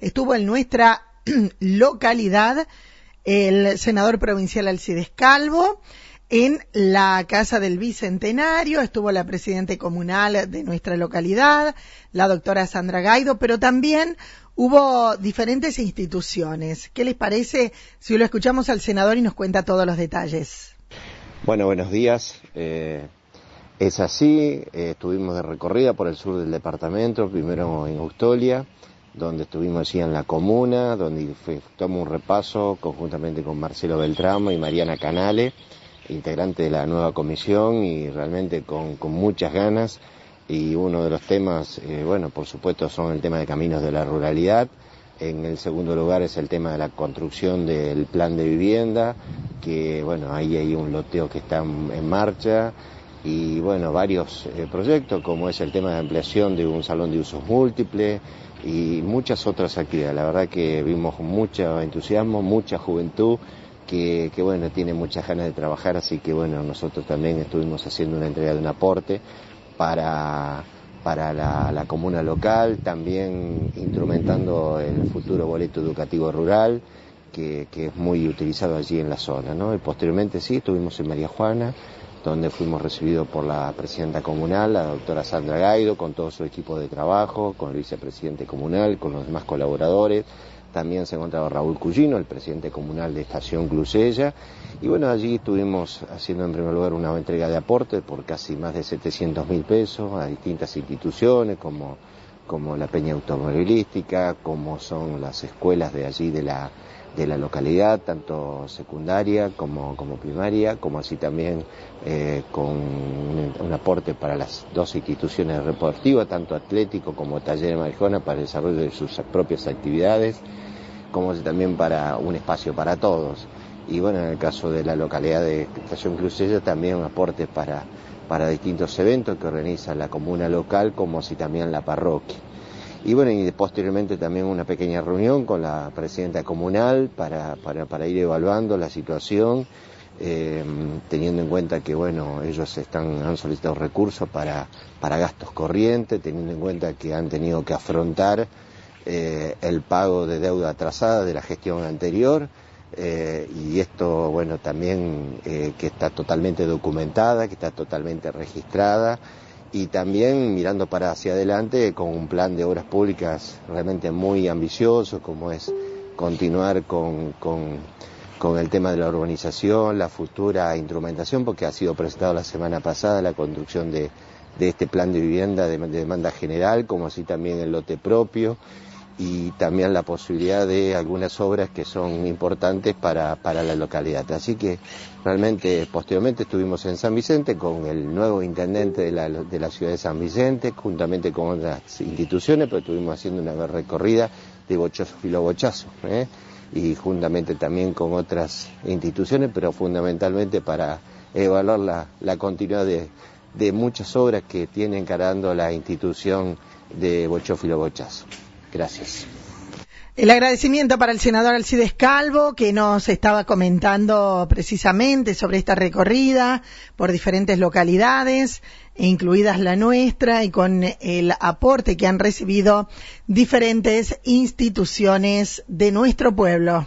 estuvo en nuestra localidad el senador provincial Alcides Calvo, en la Casa del Bicentenario estuvo la presidenta comunal de nuestra localidad, la doctora Sandra Gaido, pero también hubo diferentes instituciones. ¿Qué les parece si lo escuchamos al senador y nos cuenta todos los detalles? Bueno, buenos días. Eh, es así, eh, estuvimos de recorrida por el sur del departamento, primero en Austolia, donde estuvimos allí en la comuna, donde tomamos un repaso conjuntamente con Marcelo Beltramo y Mariana Canale integrante de la nueva comisión y realmente con, muchas ganas. Y uno de los temas, eh, bueno, por supuesto, son el tema de caminos de la ruralidad. En el segundo lugar es el tema de la construcción del plan de vivienda, que bueno, ahí hay un loteo que está en marcha y bueno, varios eh, proyectos como es el tema de ampliación de un salón de usos múltiples y muchas otras actividades. La verdad que vimos mucho entusiasmo, mucha juventud que, bueno, tiene muchas ganas de trabajar, así que bueno, nosotros también estuvimos haciendo una entrega de un aporte para, para la, comuna local, también instrumentando el futuro boleto educativo rural, que, que, es muy utilizado allí en la zona, ¿no? Y posteriormente sí, estuvimos en María Juana, donde fuimos recibidos por la presidenta comunal, la doctora Sandra Gaido, con todo su equipo de trabajo, con el vicepresidente comunal, con los demás colaboradores, también se encontraba Raúl Cugino, el presidente comunal de Estación Clusella. Y bueno, allí estuvimos haciendo en primer lugar una entrega de aporte por casi más de 700 mil pesos a distintas instituciones como, como la Peña Automovilística, como son las escuelas de allí de la, de la localidad, tanto secundaria como, como primaria, como así también eh, con un, aporte para las dos instituciones deportivas, tanto atlético como taller de Marijona, para el desarrollo de sus propias actividades como también para un espacio para todos. Y bueno, en el caso de la localidad de Estación Crucella también un aporte para, para distintos eventos que organiza la comuna local, como así también la parroquia. Y bueno, y posteriormente también una pequeña reunión con la presidenta comunal para, para, para ir evaluando la situación, eh, teniendo en cuenta que bueno, ellos están, han solicitado recursos para, para gastos corrientes, teniendo en cuenta que han tenido que afrontar eh, el pago de deuda atrasada de la gestión anterior eh, y esto, bueno, también eh, que está totalmente documentada, que está totalmente registrada y también mirando para hacia adelante con un plan de obras públicas realmente muy ambicioso como es continuar con, con, el tema de la urbanización, la futura instrumentación, porque ha sido presentado la semana pasada la construcción de, de este plan de vivienda de demanda general, como así también el lote propio y también la posibilidad de algunas obras que son importantes para, para la localidad. Así que realmente posteriormente estuvimos en San Vicente con el nuevo intendente de la, de la ciudad de San Vicente, juntamente con otras instituciones, pero estuvimos haciendo una recorrida de bochazo filobochazo, ¿eh? y juntamente también con otras instituciones, pero fundamentalmente para evaluar la, la continuidad de, de muchas obras que tiene encarando la institución de Bochófilo Bochazo. Gracias. El agradecimiento para el senador Alcides Calvo, que nos estaba comentando precisamente sobre esta recorrida por diferentes localidades, incluidas la nuestra, y con el aporte que han recibido diferentes instituciones de nuestro pueblo.